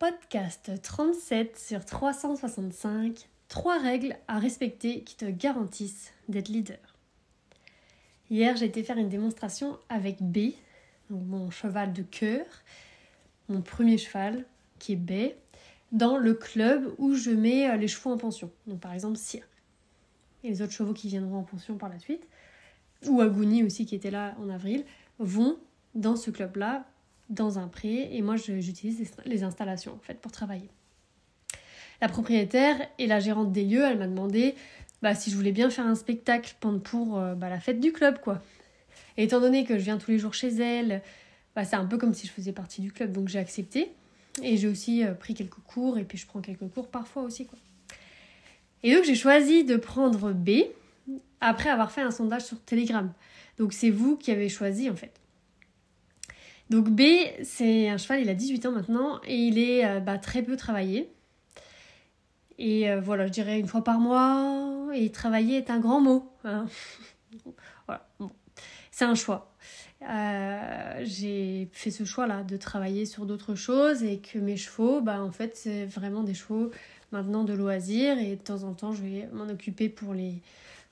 Podcast 37 sur 365. Trois règles à respecter qui te garantissent d'être leader. Hier, j'ai été faire une démonstration avec B, mon cheval de cœur, mon premier cheval qui est B, dans le club où je mets euh, les chevaux en pension. Donc par exemple Sia. Et les autres chevaux qui viendront en pension par la suite, ou Aguni aussi qui était là en avril, vont dans ce club-là dans un pré et moi j'utilise les installations en fait pour travailler. La propriétaire et la gérante des lieux, elle m'a demandé bah, si je voulais bien faire un spectacle pour euh, bah, la fête du club quoi. Étant donné que je viens tous les jours chez elle, bah, c'est un peu comme si je faisais partie du club donc j'ai accepté et j'ai aussi euh, pris quelques cours et puis je prends quelques cours parfois aussi quoi. Et donc j'ai choisi de prendre B après avoir fait un sondage sur Telegram. Donc c'est vous qui avez choisi en fait. Donc B, c'est un cheval, il a 18 ans maintenant et il est euh, bah, très peu travaillé. Et euh, voilà, je dirais une fois par mois. Et travailler est un grand mot. Hein. voilà, c'est un choix. Euh, j'ai fait ce choix-là de travailler sur d'autres choses et que mes chevaux, bah, en fait, c'est vraiment des chevaux maintenant de loisirs et de temps en temps, je vais m'en occuper pour les,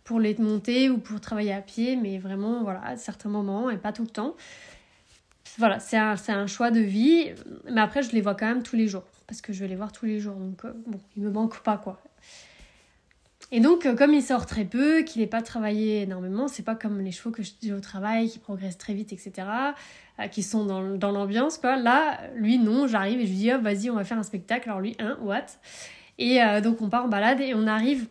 pour les monter ou pour travailler à pied, mais vraiment, voilà, à certains moments et pas tout le temps voilà, c'est un, choix de vie. Mais après, je les vois quand même tous les jours. Parce que je vais les voir tous les jours. Donc, euh, bon, il me manque pas, quoi. Et donc, euh, comme il sort très peu, qu'il n'est pas travaillé énormément, c'est pas comme les chevaux que j'ai au travail, qui progressent très vite, etc., euh, qui sont dans, l'ambiance, quoi. Là, lui, non, j'arrive et je lui dis, oh, vas-y, on va faire un spectacle. Alors, lui, un, what? Et donc, on part en balade et on arrive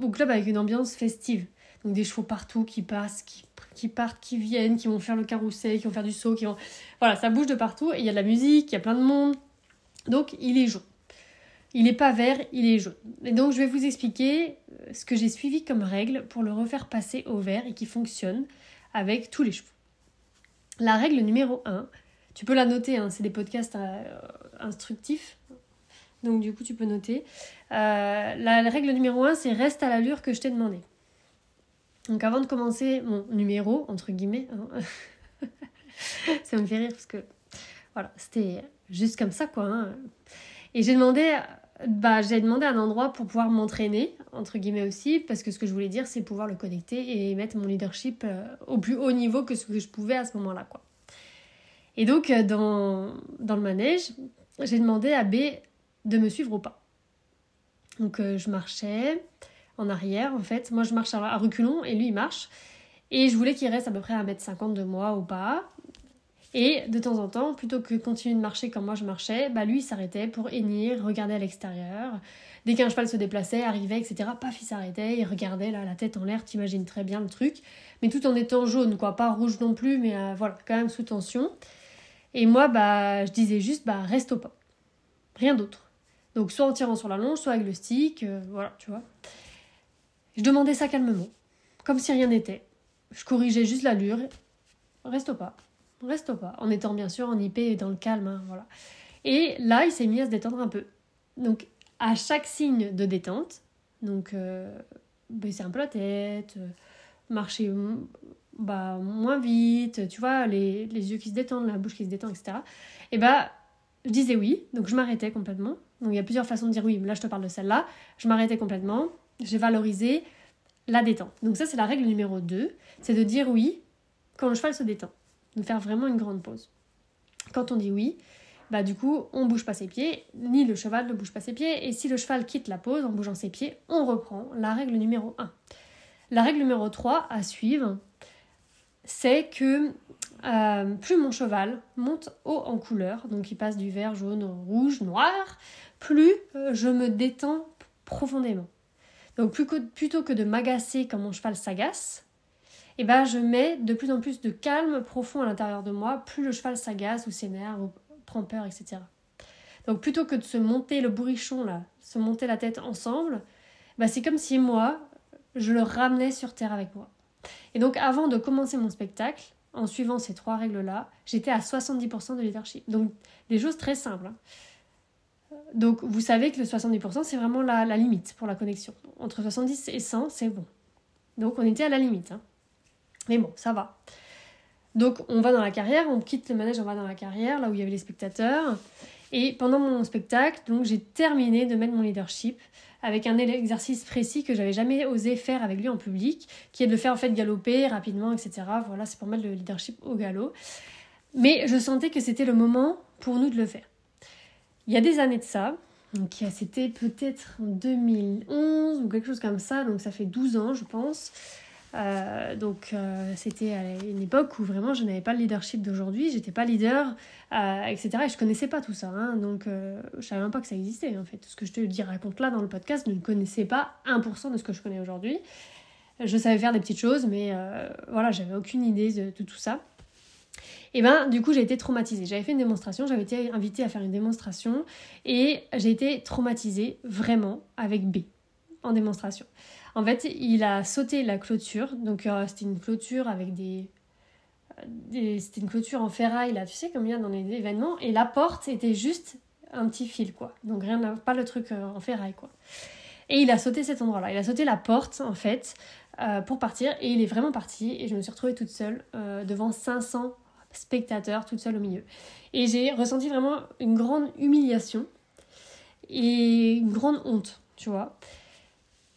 au club avec une ambiance festive. Donc, des chevaux partout qui passent, qui qui partent, qui viennent, qui vont faire le carrousel, qui vont faire du saut, qui vont... Voilà, ça bouge de partout et il y a de la musique, il y a plein de monde. Donc il est jaune. Il n'est pas vert, il est jaune. Et donc je vais vous expliquer euh, ce que j'ai suivi comme règle pour le refaire passer au vert et qui fonctionne avec tous les chevaux. La règle numéro 1, tu peux la noter, hein, c'est des podcasts euh, instructifs. Donc du coup tu peux noter. Euh, la, règle numéro 1, c'est reste à l'allure que je t'ai demandé. Donc avant de commencer mon numéro, entre guillemets, hein, ça me fait rire parce que voilà, c'était juste comme ça quoi. Hein. Et j'ai demandé, bah, j'ai demandé un endroit pour pouvoir m'entraîner, entre guillemets aussi, parce que ce que je voulais dire, c'est pouvoir le connecter et mettre mon leadership euh, au plus haut niveau que ce que je pouvais à ce moment-là. quoi. Et donc, euh, dans, dans le manège, j'ai demandé à B de me suivre au pas. Donc, euh, je marchais en arrière en fait. Moi je marche à reculons et lui il marche. Et je voulais qu'il reste à peu près à 1m50 de moi ou pas. Et de temps en temps, plutôt que continuer de marcher comme moi je marchais, bah lui il s'arrêtait pour hennir, regarder à l'extérieur. Dès qu'un cheval se déplaçait, arrivait, etc., paf, il s'arrêtait, il regardait là, la tête en l'air, t'imagines très bien le truc. Mais tout en étant jaune, quoi, pas rouge non plus, mais euh, voilà, quand même sous tension. Et moi, bah, je disais juste, bah, reste au pas. Rien d'autre. Donc, soit en tirant sur la longe, soit avec le stick, euh, voilà, tu vois. Je demandais ça calmement, comme si rien n'était. Je corrigeais juste l'allure. Reste pas, reste pas, en étant bien sûr en IP et dans le calme, hein, voilà. Et là, il s'est mis à se détendre un peu. Donc, à chaque signe de détente, donc euh, baisser un peu la tête, euh, marcher bah, moins vite, tu vois, les, yeux qui se détendent, la bouche qui se détend, etc. Et bah, je disais oui, donc je m'arrêtais complètement. Donc il y a plusieurs façons de dire oui, mais là je te parle de celle-là. Je m'arrêtais complètement, j'ai valorisé la détente. Donc ça, c'est la règle numéro 2, c'est de dire oui quand le cheval se détend, de faire vraiment une grande pause. Quand on dit oui, bah du coup, on bouge pas ses pieds, ni le cheval ne bouge pas ses pieds, et si le cheval quitte la pause en bougeant ses pieds, on reprend la règle numéro 1. La règle numéro 3 à suivre, c'est que euh, plus mon cheval monte haut en couleur, donc il passe du vert, jaune, rouge, noir, plus euh, je me détends profondément. Donc plutôt que de m'agacer quand mon cheval s'agace, eh ben, je mets de plus en plus de calme profond à l'intérieur de moi, plus le cheval s'agace ou s'énerve ou prend peur, etc. Donc plutôt que de se monter le bourrichon là, se monter la tête ensemble, bah, c'est comme si moi, je le ramenais sur terre avec moi. Et donc avant de commencer mon spectacle, en suivant ces trois règles-là, j'étais à 70% de leadership. Donc des choses très simples. Hein. Donc vous savez que le 70% c'est vraiment la, limite pour la connexion. Entre 70 et 100 c'est bon. Donc on était à la limite. Hein. Mais bon, ça va. Donc on va dans la carrière, on quitte le manège, on va dans la carrière, là où il y avait les spectateurs. Et pendant mon spectacle, donc j'ai terminé de mettre mon leadership avec un exercice précis que j'avais jamais osé faire avec lui en public, qui est de le faire en fait galoper rapidement, etc. Voilà, c'est pour mettre le leadership au galop. Mais je sentais que c'était le moment pour nous de le faire. Il y a des années de ça, donc c'était peut-être en 2011 ou quelque chose comme ça, donc ça fait 12 ans je pense. Euh, donc euh, c'était à une époque où vraiment je n'avais pas le leadership d'aujourd'hui, j'étais pas leader, euh, etc. Et je connaissais pas tout ça, hein. donc je savais même pas que ça existait en fait. Ce que je te dis raconte là dans le podcast, je ne connaissais pas 1% de ce que je connais aujourd'hui. Je savais faire des petites choses, mais voilà, j'avais aucune idée de, tout ça. Et ben du coup j'ai été traumatisée. J'avais fait une démonstration, j'avais été invitée à faire une démonstration et j'ai été traumatisée vraiment avec B en démonstration. En fait, il a sauté la clôture. Donc, euh, c'était une clôture avec des. c'était une clôture en ferraille, là, tu sais, comme il y a dans les événements. Et la porte était juste un petit fil, quoi. Donc, rien, pas le truc euh, en ferraille, quoi. Et il a sauté cet endroit-là. Il a sauté la porte, en fait, euh, pour partir. Et il est vraiment parti. Et je me suis retrouvée toute seule devant 500 spectateurs, toute seule au milieu. Et j'ai ressenti vraiment une grande humiliation et une grande honte, tu vois.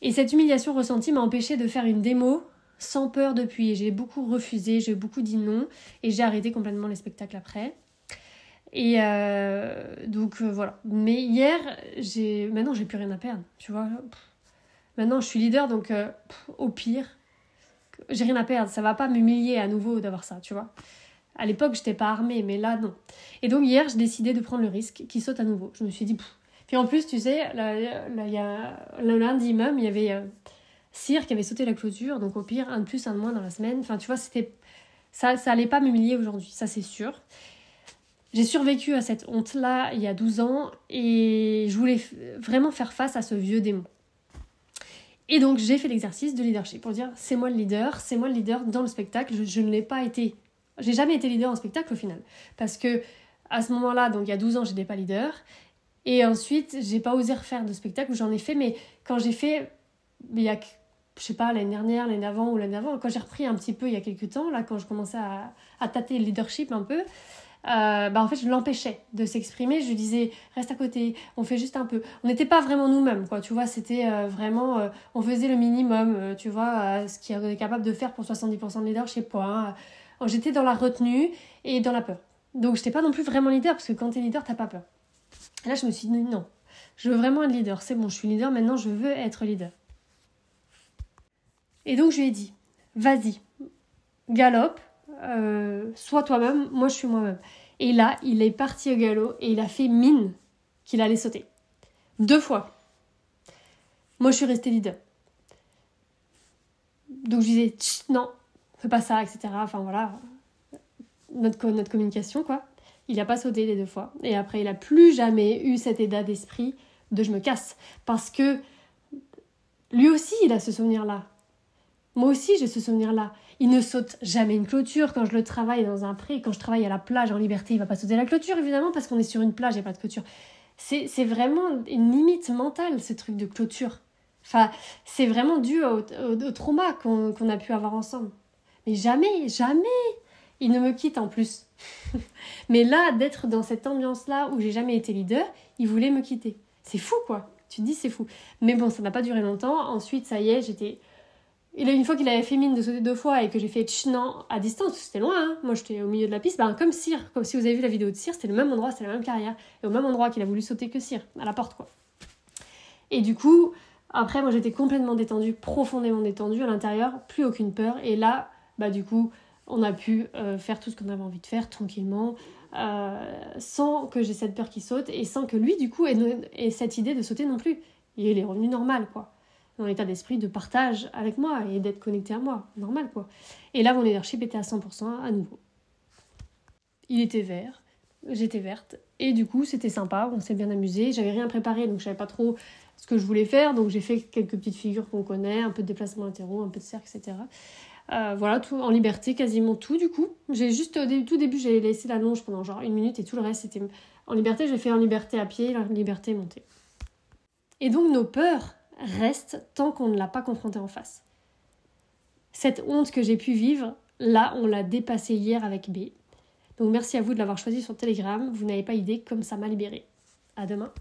Et cette humiliation ressentie m'a empêché de faire une démo sans peur depuis. J'ai beaucoup refusé, j'ai beaucoup dit non et j'ai arrêté complètement les spectacles après. Et euh, donc euh, voilà. Mais hier, j'ai maintenant j'ai plus rien à perdre, tu vois. Maintenant je suis leader donc euh, au pire, j'ai rien à perdre. Ça va pas m'humilier à nouveau d'avoir ça, tu vois. À l'époque, j'étais pas armée, mais là non. Et donc hier, j'ai décidé de prendre le risque qui saute à nouveau. Je me suis dit, puis en plus, tu sais, y a, le lundi même, il y avait euh, Cyr qui avait sauté la clôture, donc au pire, un de plus, un de moins dans la semaine. Enfin, tu vois, c'était ça, ça allait pas m'humilier aujourd'hui, ça c'est sûr. J'ai survécu à cette honte-là il y a 12 ans et je voulais vraiment faire face à ce vieux démon. Et donc j'ai fait l'exercice de leadership pour dire c'est moi le leader, c'est moi le leader dans le spectacle. Je ne l'ai pas été. J'ai jamais été leader en spectacle au final. Parce que à ce moment-là, donc il y a 12 ans, j'étais pas leader. Et ensuite, j'ai pas osé refaire de spectacle j'en ai fait, mais quand j'ai fait, il y a, je sais pas, l'année dernière, l'année d'avant ou l'année d'avant, quand j'ai repris un petit peu il y a quelques temps, là, quand je commençais à, à tâter le leadership un peu, euh, bah en fait, je l'empêchais de s'exprimer. Je lui disais, reste à côté, on fait juste un peu. On n'était pas vraiment nous-mêmes, quoi. Tu vois, c'était euh, vraiment, euh, on faisait le minimum, tu vois, ce qu'on est capable de faire pour 70% de leadership, quoi. Hein. J'étais dans la retenue et dans la peur. Donc, je n'étais pas non plus vraiment leader, parce que quand tu es leader, t'as pas peur. Et là, je me suis dit non, je veux vraiment être leader. C'est bon, je suis leader, maintenant je veux être leader. Et donc, je lui ai dit vas-y, galope, euh, sois toi-même, moi je suis moi-même. Et là, il est parti au galop et il a fait mine qu'il allait sauter. Deux fois. Moi, je suis restée leader. Donc, je disais, non, fais pas ça, etc. Enfin, voilà, notre, notre communication, quoi. Il n'a pas sauté les deux fois. Et après, il n'a plus jamais eu cet état d'esprit de je me casse. Parce que lui aussi, il a ce souvenir-là. Moi aussi, j'ai ce souvenir-là. Il ne saute jamais une clôture quand je le travaille dans un pré. Quand je travaille à la plage en liberté, il va pas sauter la clôture, évidemment, parce qu'on est sur une plage, a pas de clôture. C'est vraiment une limite mentale, ce truc de clôture. Enfin, c'est vraiment dû au, trauma qu'on a pu avoir ensemble. Mais jamais, jamais, il ne me quitte en plus. Mais là, d'être dans cette ambiance-là où j'ai jamais été leader, il voulait me quitter. C'est fou, quoi. Tu te dis, c'est fou. Mais bon, ça n'a pas duré longtemps. Ensuite, ça y est, j'étais. Une fois qu'il avait fait mine de sauter deux fois et que j'ai fait non à distance, c'était loin, hein. moi j'étais au milieu de la piste, ben, comme Cyr, comme si vous avez vu la vidéo de Cyr, c'était le même endroit, c'était la même carrière, et au même endroit qu'il a voulu sauter que Cyr, à la porte quoi. Et du coup, après moi j'étais complètement détendue, profondément détendue à l'intérieur, plus aucune peur, et là, bah du coup, on a pu euh, faire tout ce qu'on avait envie de faire tranquillement, euh, sans que j'ai cette peur qui saute et sans que lui, du coup, ait, cette idée de sauter non plus. Il est revenu normal, quoi. Dans l'état d'esprit de partage avec moi et d'être connecté à moi, normal, quoi. Et là, mon leadership était à 100% à nouveau. Il était vert, j'étais verte, et du coup, c'était sympa, on s'est bien amusé. J'avais rien préparé, donc je savais pas trop ce que je voulais faire, donc j'ai fait quelques petites figures qu'on connaît, un peu de déplacement latéraux, un peu de cercle, etc. Euh, voilà, tout en liberté, quasiment tout du coup. J'ai juste au tout début, j'ai laissé la longe pendant genre une minute et tout le reste c'était en liberté. J'ai fait en liberté à pied, en liberté montée. Et donc nos peurs restent tant qu'on ne l'a pas confronté en face. Cette honte que j'ai pu vivre, là, on l'a dépassée hier avec B. Donc merci à vous de l'avoir choisi sur Telegram. Vous n'avez pas idée comme ça m'a libéré. À demain.